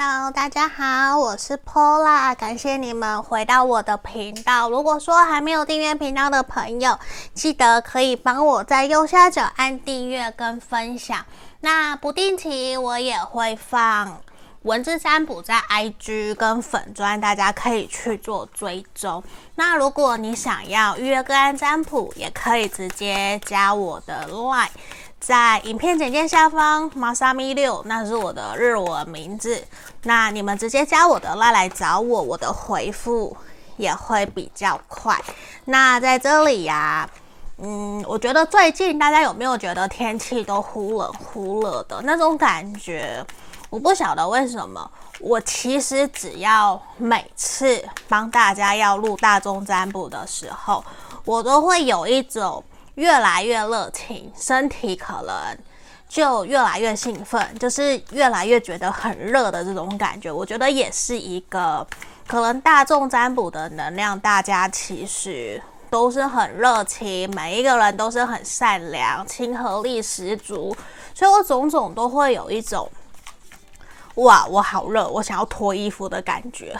Hello，大家好，我是 Pola，感谢你们回到我的频道。如果说还没有订阅频道的朋友，记得可以帮我在右下角按订阅跟分享。那不定期我也会放文字占卜在 IG 跟粉专，大家可以去做追踪。那如果你想要预约个案占卜，也可以直接加我的 Line。在影片简介下方，Masami 六，那是我的日文名字。那你们直接加我的啦来找我，我的回复也会比较快。那在这里呀、嗯，我觉得最近大家有没有觉得天气都忽冷忽热的那种感觉？我不晓得为什么，我其实只要每次帮大家要录大众占卜的时候，我都会有一种。越来越热情，身体可能就越来越兴奋，就是越来越觉得很热的这种感觉。我觉得也是一个可能大众占卜的能量，大家其实都是很热情，每一个人都是很善良，亲和力十足，所以我种种都会有一种。哇，我好热，我想要脱衣服的感觉，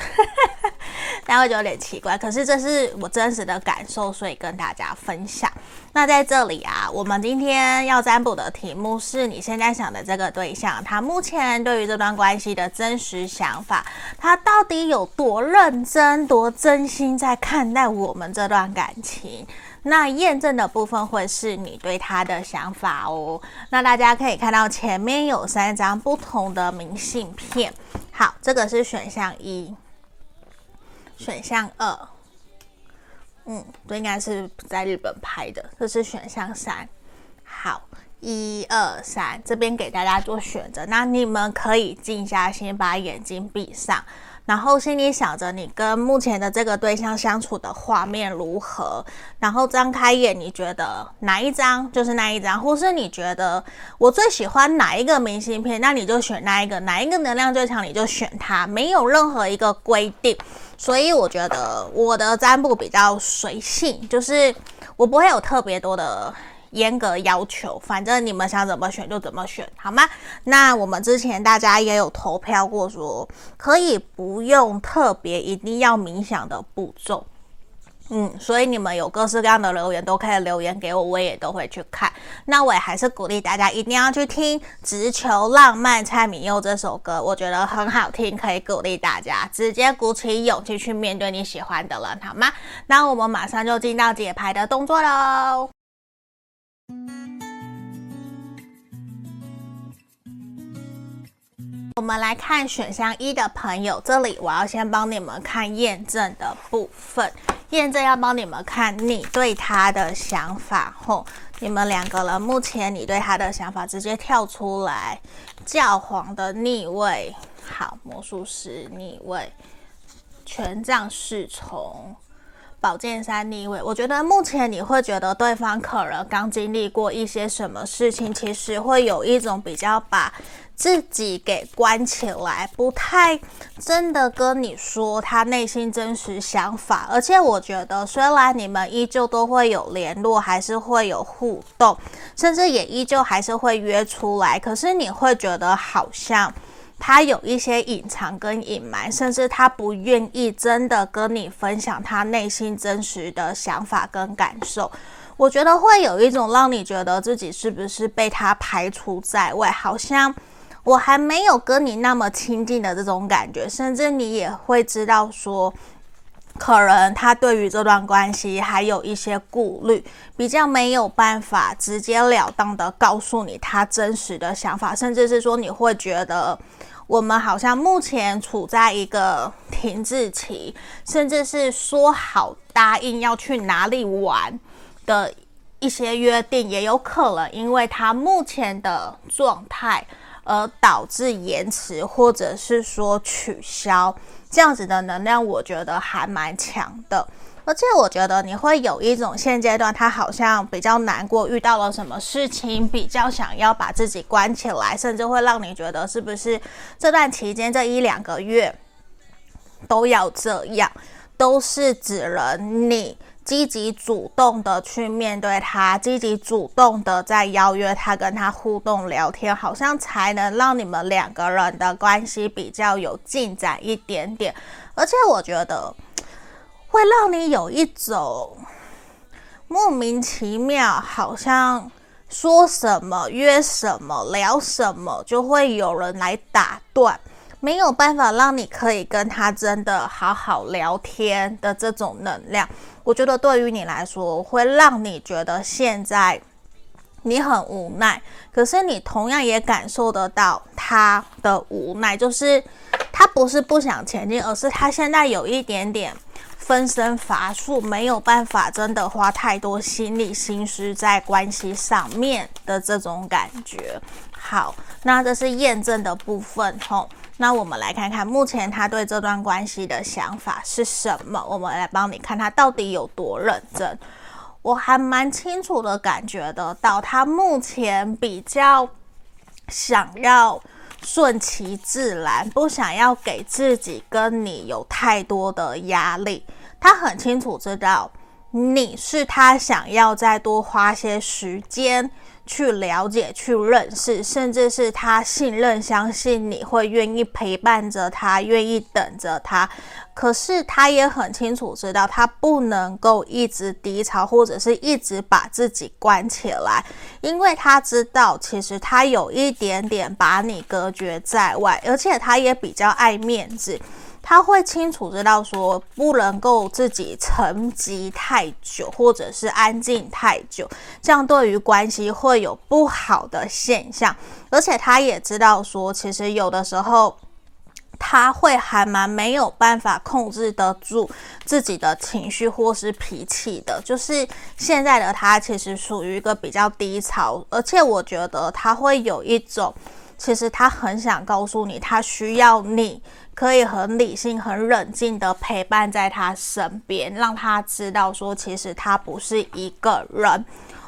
大家会觉得有点奇怪，可是这是我真实的感受，所以跟大家分享。那在这里啊，我们今天要占卜的题目是你现在想的这个对象，他目前对于这段关系的真实想法，他到底有多认真、多真心在看待我们这段感情？那验证的部分会是你对他的想法哦。那大家可以看到前面有三张不同的明信片。好，这个是选项一，选项二，嗯，这应该是在日本拍的。这是选项三。好，一二三，这边给大家做选择。那你们可以静下心，把眼睛闭上。然后心里想着你跟目前的这个对象相处的画面如何，然后张开眼，你觉得哪一张就是那一张，或是你觉得我最喜欢哪一个明信片，那你就选那一个，哪一个能量最强你。就选它，没有任何一个规定，所以我觉得我的占卜比较随性，就是我不会有特别多的。严格要求，反正你们想怎么选就怎么选，好吗？那我们之前大家也有投票过说，可以不用特别一定要冥想的步骤，嗯，所以你们有各式各样的留言都可以留言给我，我也都会去看。那我也还是鼓励大家一定要去听《直球浪漫》蔡旻佑这首歌，我觉得很好听，可以鼓励大家直接鼓起勇气去面对你喜欢的人，好吗？那我们马上就进到解牌的动作喽。我们来看选项一的朋友，这里我要先帮你们看验证的部分。验证要帮你们看你对他的想法，吼，你们两个人目前你对他的想法直接跳出来，教皇的逆位，好，魔术师逆位，权杖侍从。宝剑三逆位，我觉得目前你会觉得对方可能刚经历过一些什么事情，其实会有一种比较把自己给关起来，不太真的跟你说他内心真实想法。而且我觉得，虽然你们依旧都会有联络，还是会有互动，甚至也依旧还是会约出来，可是你会觉得好像。他有一些隐藏跟隐瞒，甚至他不愿意真的跟你分享他内心真实的想法跟感受。我觉得会有一种让你觉得自己是不是被他排除在外，好像我还没有跟你那么亲近的这种感觉。甚至你也会知道说，可能他对于这段关系还有一些顾虑，比较没有办法直截了当的告诉你他真实的想法，甚至是说你会觉得。我们好像目前处在一个停滞期，甚至是说好答应要去哪里玩的一些约定，也有可能因为他目前的状态而导致延迟，或者是说取消这样子的能量，我觉得还蛮强的。而且我觉得你会有一种现阶段他好像比较难过，遇到了什么事情，比较想要把自己关起来，甚至会让你觉得是不是这段期间这一两个月都要这样，都是只能你积极主动的去面对他，积极主动的在邀约他，跟他互动聊天，好像才能让你们两个人的关系比较有进展一点点。而且我觉得会让你有一种莫名其妙，好像说什么、约什么、聊什么，就会有人来打断。没有办法让你可以跟他真的好好聊天的这种能量，我觉得对于你来说会让你觉得现在你很无奈，可是你同样也感受得到他的无奈，就是他不是不想前进，而是他现在有一点点分身乏术，没有办法真的花太多心力心思在关系上面的这种感觉。好，那这是验证的部分吼。那我们来看看目前他对这段关系的想法是什么？我们来帮你看他到底有多认真。我还蛮清楚的感觉得到，他目前比较想要顺其自然，不想要给自己跟你有太多的压力。他很清楚知道你是他想要再多花些时间。去了解、去认识，甚至是他信任、相信你会愿意陪伴着他，愿意等着他。可是他也很清楚知道，他不能够一直低潮，或者是一直把自己关起来，因为他知道，其实他有一点点把你隔绝在外，而且他也比较爱面子。他会清楚知道说，不能够自己沉寂太久，或者是安静太久，这样对于关系会有不好的现象。而且他也知道说，其实有的时候他会还蛮没有办法控制得住自己的情绪或是脾气的。就是现在的他其实属于一个比较低潮，而且我觉得他会有一种，其实他很想告诉你，他需要你。可以很理性、很冷静的陪伴在他身边，让他知道说，其实他不是一个人。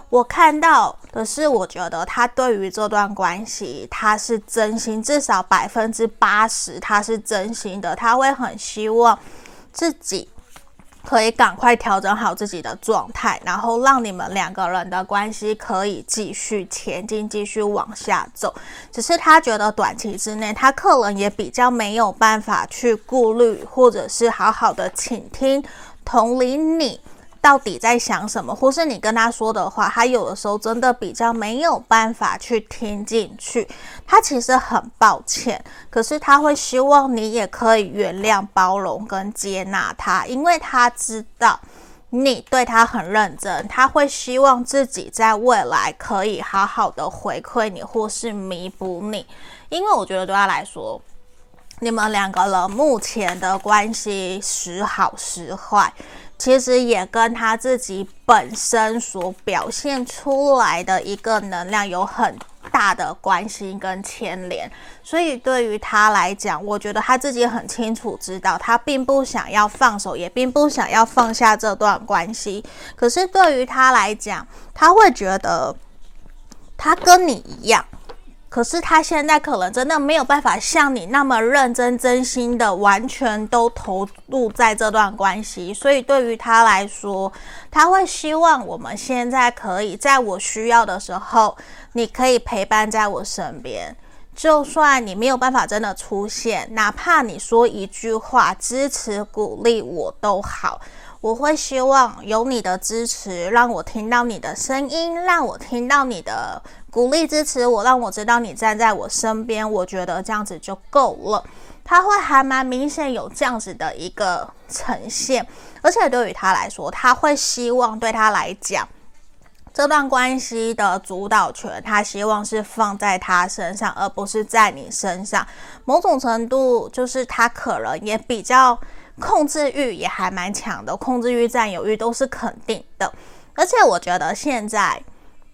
我看到的是，我觉得他对于这段关系，他是真心，至少百分之八十他是真心的。他会很希望自己。可以赶快调整好自己的状态，然后让你们两个人的关系可以继续前进，继续往下走。只是他觉得短期之内，他客人也比较没有办法去顾虑，或者是好好的倾听、同理你。到底在想什么，或是你跟他说的话，他有的时候真的比较没有办法去听进去。他其实很抱歉，可是他会希望你也可以原谅、包容跟接纳他，因为他知道你对他很认真，他会希望自己在未来可以好好的回馈你，或是弥补你。因为我觉得对他来说，你们两个人目前的关系时好时坏。其实也跟他自己本身所表现出来的一个能量有很大的关系跟牵连，所以对于他来讲，我觉得他自己很清楚知道，他并不想要放手，也并不想要放下这段关系。可是对于他来讲，他会觉得他跟你一样。可是他现在可能真的没有办法像你那么认真、真心的完全都投入在这段关系，所以对于他来说，他会希望我们现在可以在我需要的时候，你可以陪伴在我身边。就算你没有办法真的出现，哪怕你说一句话支持、鼓励我都好。我会希望有你的支持，让我听到你的声音，让我听到你的鼓励支持我，让我知道你站在我身边。我觉得这样子就够了。他会还蛮明显有这样子的一个呈现，而且对于他来说，他会希望对他来讲，这段关系的主导权，他希望是放在他身上，而不是在你身上。某种程度，就是他可能也比较。控制欲也还蛮强的，控制欲、占有欲都是肯定的。而且我觉得现在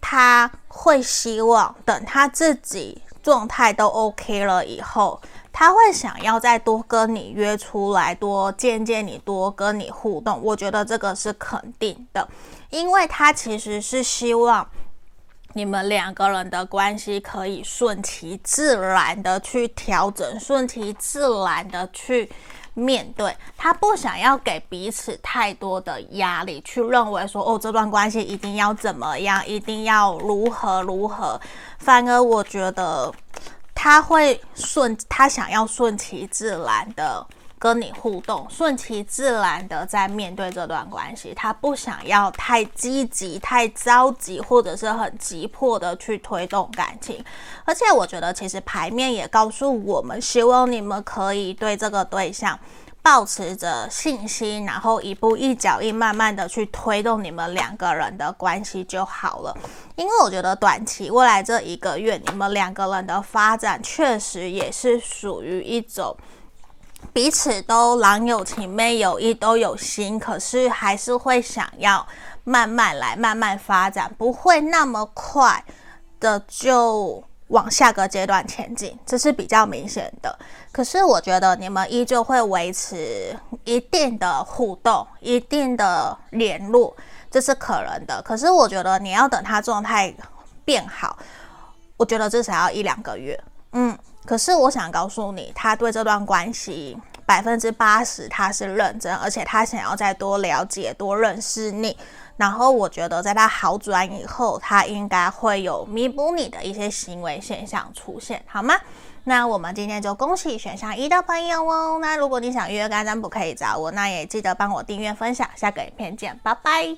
他会希望等他自己状态都 OK 了以后，他会想要再多跟你约出来，多见见你，多跟你互动。我觉得这个是肯定的，因为他其实是希望你们两个人的关系可以顺其自然的去调整，顺其自然的去。面对，他不想要给彼此太多的压力，去认为说哦，这段关系一定要怎么样，一定要如何如何。反而我觉得他会顺，他想要顺其自然的跟你互动，顺其自然的在面对这段关系。他不想要太积极、太着急，或者是很急迫的去推动感情。而且我觉得，其实牌面也告诉我们，希望你们可以对这个对象抱持着信心，然后一步一脚印，慢慢的去推动你们两个人的关系就好了。因为我觉得短期未来这一个月，你们两个人的发展确实也是属于一种彼此都郎有情妹有意，都有心，可是还是会想要慢慢来，慢慢发展，不会那么快的就。往下个阶段前进，这是比较明显的。可是我觉得你们依旧会维持一定的互动、一定的联络，这是可能的。可是我觉得你要等他状态变好，我觉得至少要一两个月。嗯，可是我想告诉你，他对这段关系百分之八十他是认真，而且他想要再多了解、多认识你。然后我觉得，在他好转以后，他应该会有弥补你的一些行为现象出现，好吗？那我们今天就恭喜选项一的朋友哦。那如果你想预约占卜，可以找我。那也记得帮我订阅、分享。下个影片见，拜拜。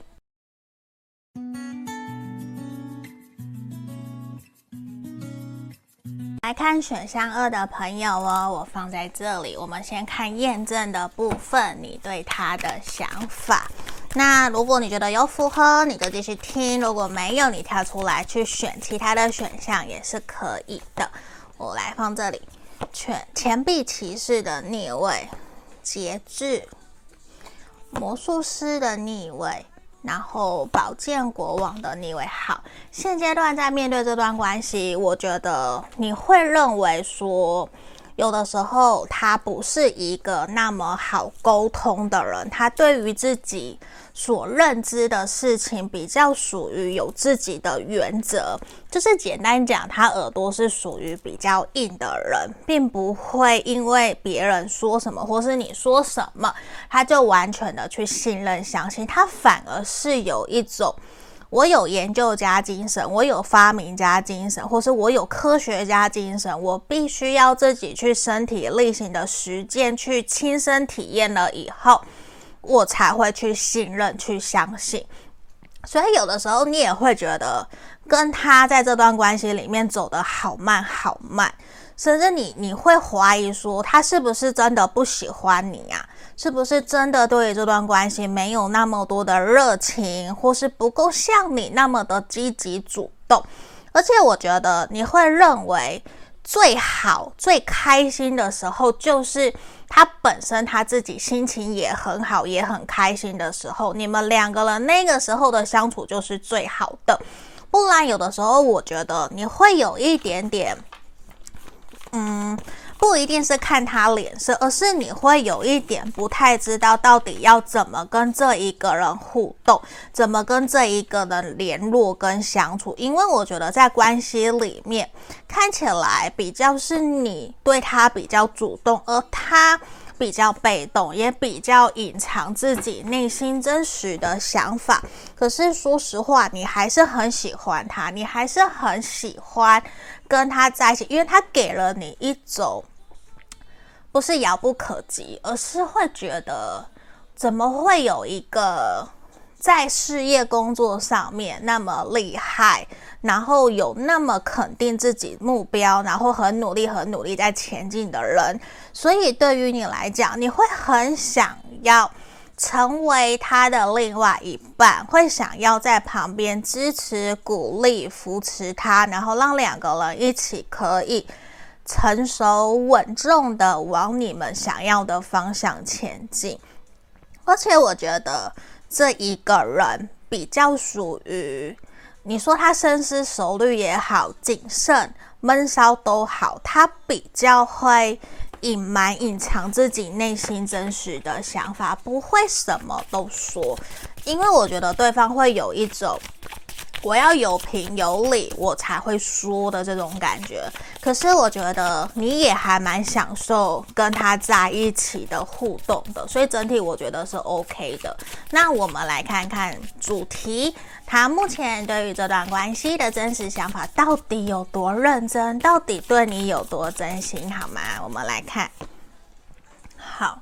来看选项二的朋友哦，我放在这里。我们先看验证的部分，你对他的想法。那如果你觉得有符合，你就继续听；如果没有，你跳出来去选其他的选项也是可以的。我来放这里，钱钱币骑士的逆位，节制，魔术师的逆位，然后宝剑国王的逆位。好，现阶段在面对这段关系，我觉得你会认为说。有的时候，他不是一个那么好沟通的人。他对于自己所认知的事情，比较属于有自己的原则。就是简单讲，他耳朵是属于比较硬的人，并不会因为别人说什么，或是你说什么，他就完全的去信任、相信。他反而是有一种。我有研究家精神，我有发明家精神，或是我有科学家精神，我必须要自己去身体力行的实践，去亲身体验了以后，我才会去信任、去相信。所以有的时候你也会觉得跟他在这段关系里面走得好慢好慢，甚至你你会怀疑说他是不是真的不喜欢你呀？是不是真的对于这段关系没有那么多的热情，或是不够像你那么的积极主动？而且我觉得你会认为最好最开心的时候，就是他本身他自己心情也很好，也很开心的时候，你们两个人那个时候的相处就是最好的。不然有的时候，我觉得你会有一点点，嗯。不一定是看他脸色，而是你会有一点不太知道到底要怎么跟这一个人互动，怎么跟这一个人联络跟相处。因为我觉得在关系里面，看起来比较是你对他比较主动，而他比较被动，也比较隐藏自己内心真实的想法。可是说实话，你还是很喜欢他，你还是很喜欢跟他在一起，因为他给了你一种不是遥不可及，而是会觉得怎么会有一个在事业工作上面那么厉害，然后有那么肯定自己目标，然后很努力、很努力在前进的人。所以对于你来讲，你会很想要成为他的另外一半，会想要在旁边支持、鼓励、扶持他，然后让两个人一起可以成熟稳重的往你们想要的方向前进。而且我觉得这一个人比较属于，你说他深思熟虑也好，谨慎闷骚都好，他比较会。隐瞒、隐藏自己内心真实的想法，不会什么都说，因为我觉得对方会有一种我要有凭有理，我才会说的这种感觉。可是我觉得你也还蛮享受跟他在一起的互动的，所以整体我觉得是 OK 的。那我们来看看主题，他目前对于这段关系的真实想法到底有多认真，到底对你有多真心，好吗？我们来看，好。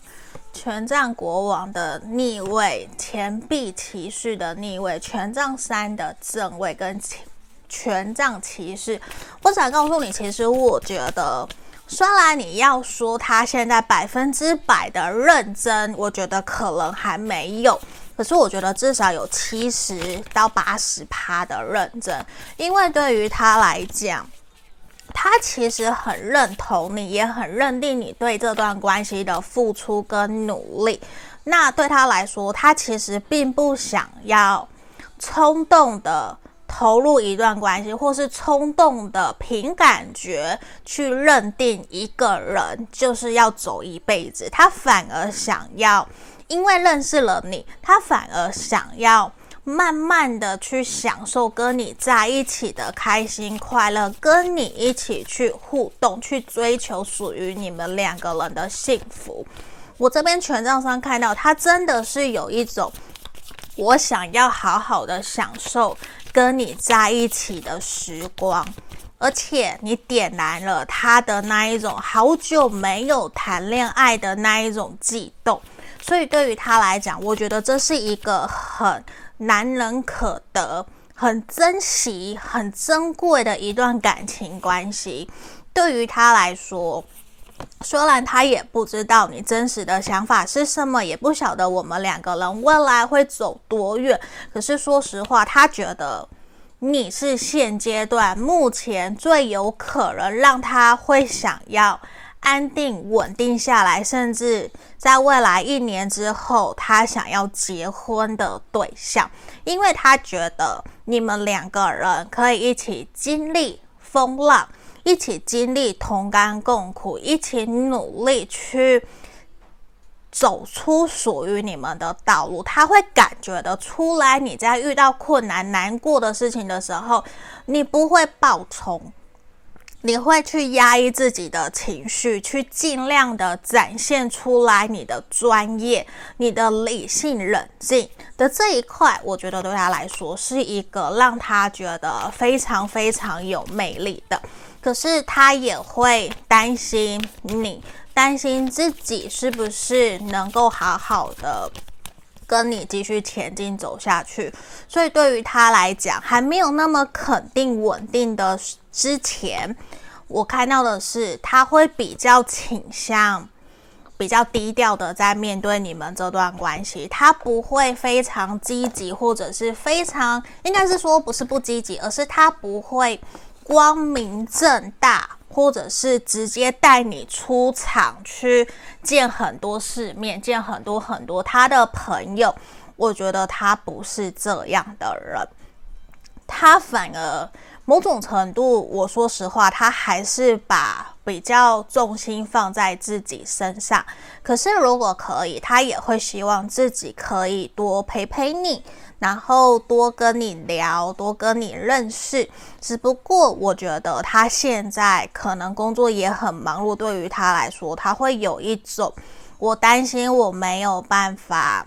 权杖国王的逆位，钱币骑士的逆位，权杖三的正位跟权杖骑士。我想告诉你，其实我觉得，虽然你要说他现在百分之百的认真，我觉得可能还没有，可是我觉得至少有七十到八十趴的认真，因为对于他来讲。他其实很认同你，也很认定你对这段关系的付出跟努力。那对他来说，他其实并不想要冲动的投入一段关系，或是冲动的凭感觉去认定一个人就是要走一辈子。他反而想要，因为认识了你，他反而想要。慢慢的去享受跟你在一起的开心快乐，跟你一起去互动，去追求属于你们两个人的幸福。我这边权杖上看到，他真的是有一种，我想要好好的享受跟你在一起的时光，而且你点燃了他的那一种好久没有谈恋爱的那一种悸动，所以对于他来讲，我觉得这是一个很。难能可得，很珍惜、很珍贵的一段感情关系，对于他来说，虽然他也不知道你真实的想法是什么，也不晓得我们两个人未来会走多远，可是说实话，他觉得你是现阶段目前最有可能让他会想要。安定稳定下来，甚至在未来一年之后，他想要结婚的对象，因为他觉得你们两个人可以一起经历风浪，一起经历同甘共苦，一起努力去走出属于你们的道路。他会感觉得出来，你在遇到困难、难过的事情的时候，你不会暴冲。你会去压抑自己的情绪，去尽量的展现出来你的专业、你的理性、冷静的这一块。我觉得对他来说是一个让他觉得非常非常有魅力的。可是他也会担心你，担心自己是不是能够好好的跟你继续前进走下去。所以对于他来讲，还没有那么肯定稳定的。之前我看到的是，他会比较倾向比较低调的在面对你们这段关系，他不会非常积极，或者是非常，应该是说不是不积极，而是他不会光明正大，或者是直接带你出场去见很多世面，见很多很多他的朋友。我觉得他不是这样的人，他反而。某种程度，我说实话，他还是把比较重心放在自己身上。可是如果可以，他也会希望自己可以多陪陪你，然后多跟你聊，多跟你认识。只不过我觉得他现在可能工作也很忙碌，对于他来说，他会有一种，我担心我没有办法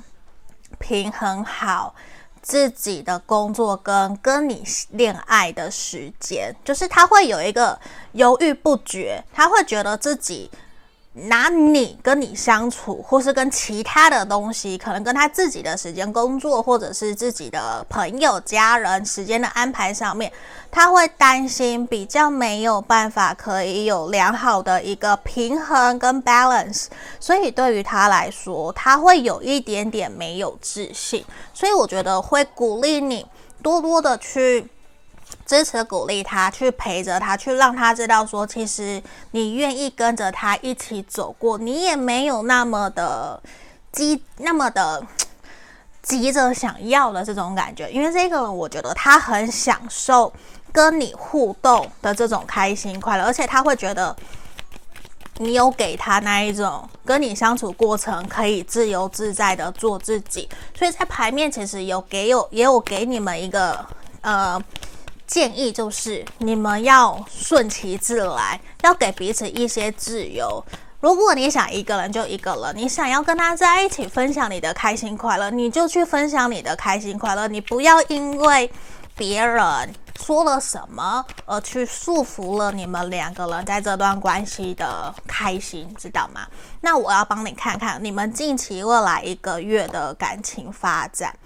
平衡好。自己的工作跟跟你恋爱的时间，就是他会有一个犹豫不决，他会觉得自己。拿你跟你相处，或是跟其他的东西，可能跟他自己的时间、工作，或者是自己的朋友、家人时间的安排上面，他会担心比较没有办法可以有良好的一个平衡跟 balance，所以对于他来说，他会有一点点没有自信，所以我觉得会鼓励你多多的去。支持鼓励他，去陪着他，去让他知道说，其实你愿意跟着他一起走过，你也没有那么的急，那么的急着想要的这种感觉。因为这个，我觉得他很享受跟你互动的这种开心快乐，而且他会觉得你有给他那一种跟你相处过程可以自由自在的做自己。所以在牌面其实有给有也有给你们一个。呃。建议就是你们要顺其自然，要给彼此一些自由。如果你想一个人就一个人，你想要跟他在一起分享你的开心快乐，你就去分享你的开心快乐。你不要因为别人说了什么而去束缚了你们两个人在这段关系的开心，知道吗？那我要帮你看看你们近期未来一个月的感情发展。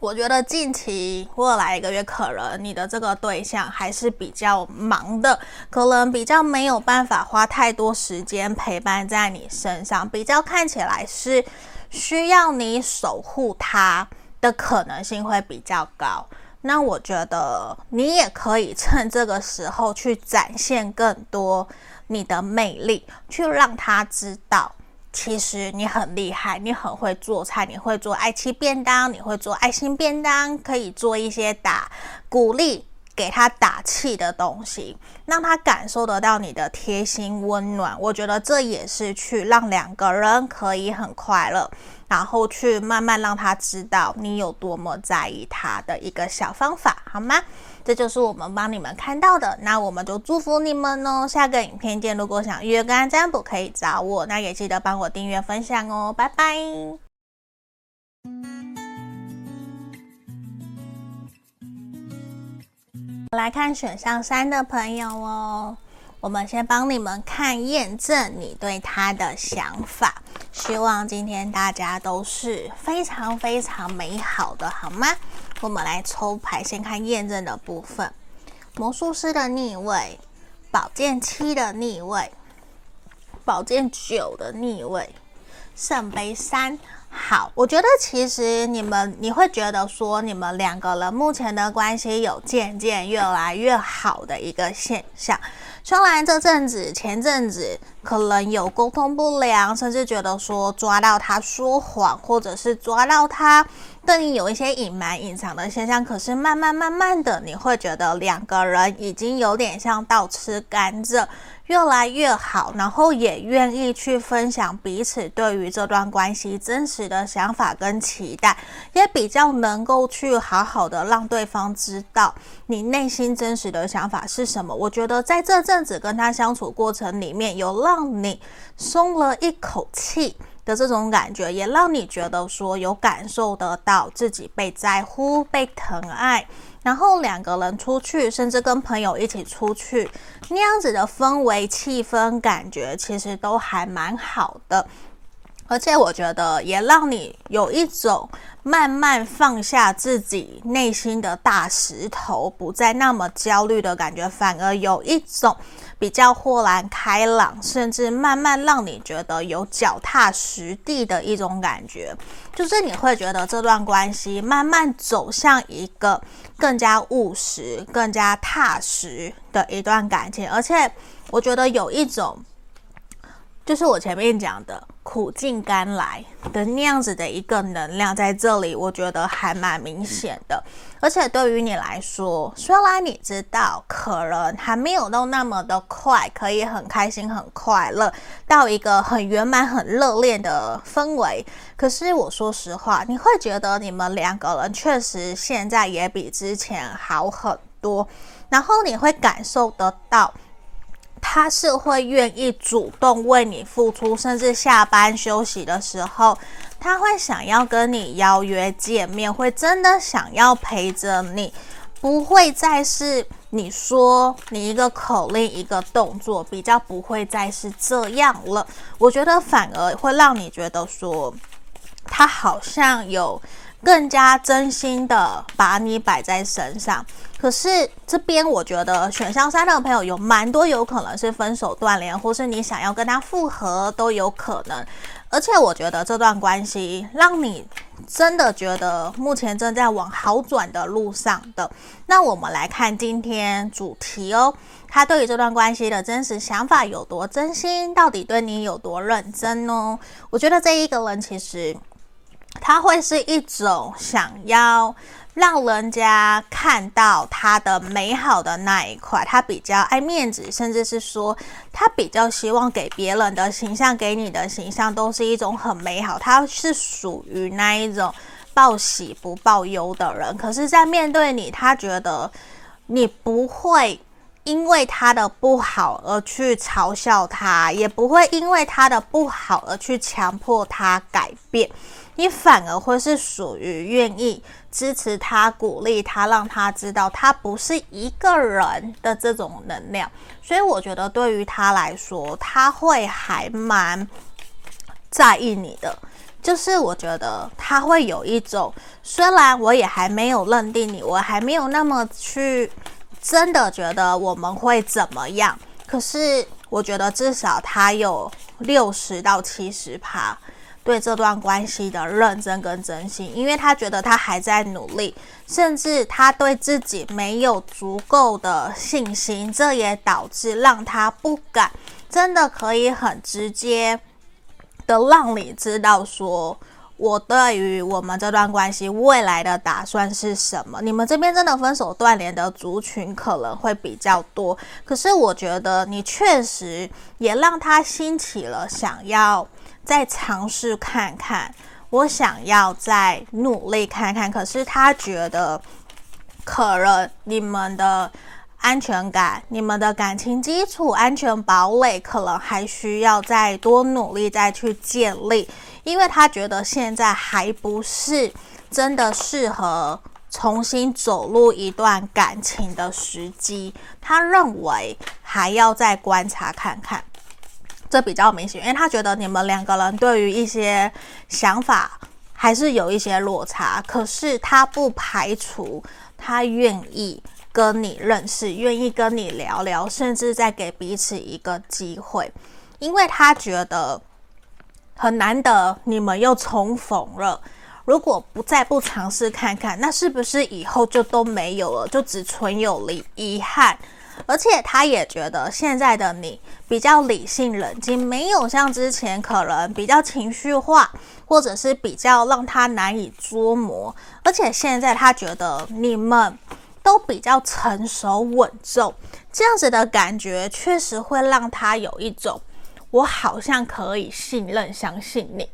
我觉得近期未来一个月，可能你的这个对象还是比较忙的，可能比较没有办法花太多时间陪伴在你身上，比较看起来是需要你守护他的可能性会比较高。那我觉得你也可以趁这个时候去展现更多你的魅力，去让他知道。其实你很厉害，你很会做菜，你会做爱妻便当，你会做爱心便当，可以做一些打鼓励、给他打气的东西，让他感受得到你的贴心温暖。我觉得这也是去让两个人可以很快乐，然后去慢慢让他知道你有多么在意他的一个小方法，好吗？这就是我们帮你们看到的，那我们就祝福你们哦。下个影片见，如果想预约个案占卜，可以找我，那也记得帮我订阅分享哦，拜拜。来看选项三的朋友哦，我们先帮你们看验证你对他的想法，希望今天大家都是非常非常美好的，好吗？我们来抽牌，先看验证的部分。魔术师的逆位，宝剑七的逆位，宝剑九的逆位，圣杯三。好，我觉得其实你们你会觉得说，你们两个人目前的关系有渐渐越来越好的一个现象。虽然这阵子前阵子可能有沟通不良，甚至觉得说抓到他说谎，或者是抓到他对你有一些隐瞒、隐藏的现象，可是慢慢慢慢的，你会觉得两个人已经有点像倒吃甘蔗。越来越好，然后也愿意去分享彼此对于这段关系真实的想法跟期待，也比较能够去好好的让对方知道你内心真实的想法是什么。我觉得在这阵子跟他相处过程里面，有让你松了一口气的这种感觉，也让你觉得说有感受得到自己被在乎、被疼爱。然后两个人出去，甚至跟朋友一起出去，那样子的氛围、气氛、感觉，其实都还蛮好的。而且我觉得也让你有一种慢慢放下自己内心的大石头，不再那么焦虑的感觉，反而有一种比较豁然开朗，甚至慢慢让你觉得有脚踏实地的一种感觉。就是你会觉得这段关系慢慢走向一个更加务实、更加踏实的一段感情，而且我觉得有一种。就是我前面讲的苦尽甘来的那样子的一个能量，在这里我觉得还蛮明显的。而且对于你来说，虽然你知道可能还没有到那么的快，可以很开心、很快乐到一个很圆满、很热恋的氛围，可是我说实话，你会觉得你们两个人确实现在也比之前好很多，然后你会感受得到。他是会愿意主动为你付出，甚至下班休息的时候，他会想要跟你邀约见面，会真的想要陪着你，不会再是你说你一个口令一个动作，比较不会再是这样了。我觉得反而会让你觉得说，他好像有。更加真心的把你摆在身上，可是这边我觉得选项三的朋友有蛮多有可能是分手断联，或是你想要跟他复合都有可能。而且我觉得这段关系让你真的觉得目前正在往好转的路上的。那我们来看今天主题哦，他对于这段关系的真实想法有多真心，到底对你有多认真哦？我觉得这一个人其实。他会是一种想要让人家看到他的美好的那一块，他比较爱面子，甚至是说他比较希望给别人的形象，给你的形象都是一种很美好。他是属于那一种报喜不报忧的人。可是，在面对你，他觉得你不会因为他的不好而去嘲笑他，也不会因为他的不好而去强迫他改变。你反而会是属于愿意支持他、鼓励他，让他知道他不是一个人的这种能量。所以我觉得对于他来说，他会还蛮在意你的。就是我觉得他会有一种，虽然我也还没有认定你，我还没有那么去真的觉得我们会怎么样。可是我觉得至少他有六十到七十趴。对这段关系的认真跟真心，因为他觉得他还在努力，甚至他对自己没有足够的信心，这也导致让他不敢真的可以很直接的让你知道说，我对于我们这段关系未来的打算是什么。你们这边真的分手断联的族群可能会比较多，可是我觉得你确实也让他兴起了想要。再尝试看看，我想要再努力看看。可是他觉得，可能你们的安全感、你们的感情基础、安全堡垒，可能还需要再多努力再去建立。因为他觉得现在还不是真的适合重新走入一段感情的时机。他认为还要再观察看看。这比较明显，因为他觉得你们两个人对于一些想法还是有一些落差，可是他不排除他愿意跟你认识，愿意跟你聊聊，甚至再给彼此一个机会，因为他觉得很难得你们又重逢了，如果不再不尝试看看，那是不是以后就都没有了，就只存有了遗憾？而且他也觉得现在的你比较理性冷静，没有像之前可能比较情绪化，或者是比较让他难以捉摸。而且现在他觉得你们都比较成熟稳重，这样子的感觉确实会让他有一种我好像可以信任、相信你，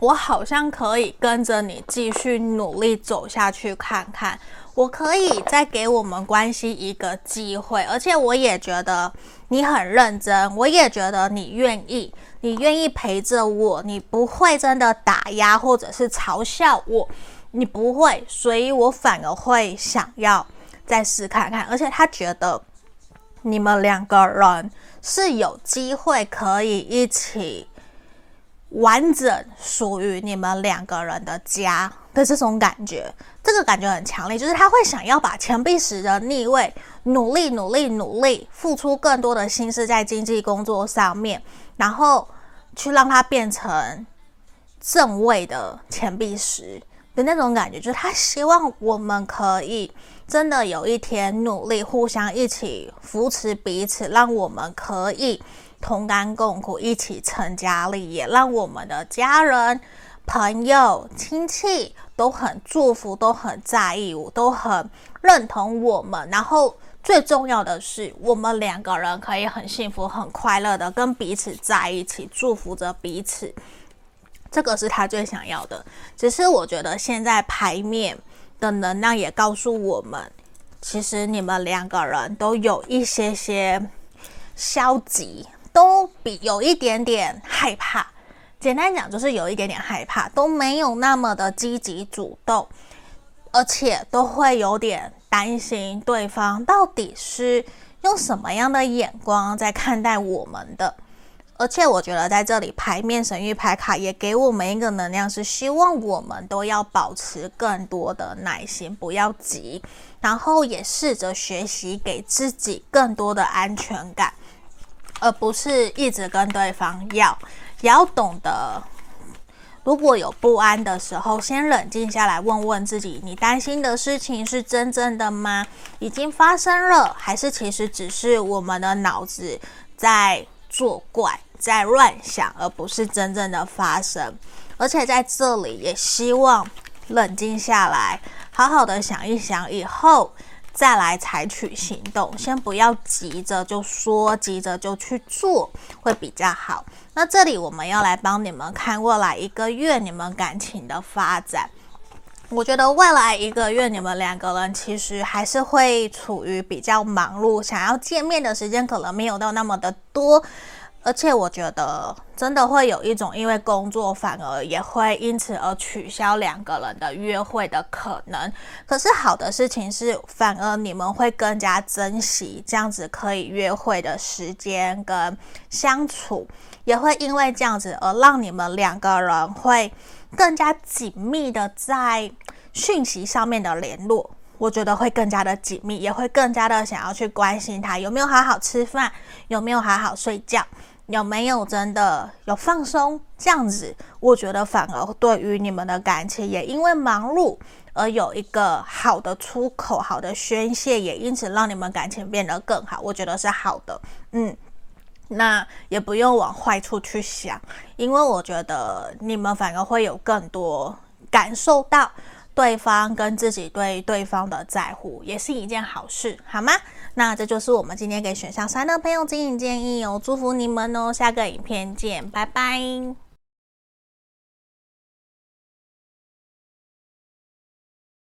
我好像可以跟着你继续努力走下去看看。我可以再给我们关系一个机会，而且我也觉得你很认真，我也觉得你愿意，你愿意陪着我，你不会真的打压或者是嘲笑我，你不会，所以我反而会想要再试看看。而且他觉得你们两个人是有机会可以一起完整属于你们两个人的家的这种感觉。这个感觉很强烈，就是他会想要把钱币十的逆位努力、努力、努力，付出更多的心思在经济工作上面，然后去让它变成正位的钱币十的那种感觉，就是他希望我们可以真的有一天努力，互相一起扶持彼此，让我们可以同甘共苦，一起成家立业，让我们的家人。朋友、亲戚都很祝福，都很在意我，都很认同我们。然后最重要的是，我们两个人可以很幸福、很快乐的跟彼此在一起，祝福着彼此。这个是他最想要的。只是我觉得现在牌面的能量也告诉我们，其实你们两个人都有一些些消极，都比有一点点害怕。简单讲，就是有一点点害怕，都没有那么的积极主动，而且都会有点担心对方到底是用什么样的眼光在看待我们的。而且我觉得在这里牌面神域牌卡也给我们一个能量，是希望我们都要保持更多的耐心，不要急，然后也试着学习给自己更多的安全感，而不是一直跟对方要。也要懂得，如果有不安的时候，先冷静下来，问问自己：你担心的事情是真正的吗？已经发生了，还是其实只是我们的脑子在作怪，在乱想，而不是真正的发生？而且在这里，也希望冷静下来，好好的想一想，以后再来采取行动，先不要急着就说，急着就去做，会比较好。那这里我们要来帮你们看未来一个月你们感情的发展。我觉得未来一个月你们两个人其实还是会处于比较忙碌，想要见面的时间可能没有到那么的多。而且我觉得真的会有一种，因为工作反而也会因此而取消两个人的约会的可能。可是好的事情是，反而你们会更加珍惜这样子可以约会的时间跟相处，也会因为这样子而让你们两个人会更加紧密的在讯息上面的联络。我觉得会更加的紧密，也会更加的想要去关心他有没有好好吃饭，有没有好好睡觉。有没有真的有放松这样子？我觉得反而对于你们的感情，也因为忙碌而有一个好的出口、好的宣泄，也因此让你们感情变得更好。我觉得是好的，嗯，那也不用往坏处去想，因为我觉得你们反而会有更多感受到。对方跟自己对对方的在乎也是一件好事，好吗？那这就是我们今天给选项三的朋友指引建议哦，祝福你们哦，下个影片见，拜拜。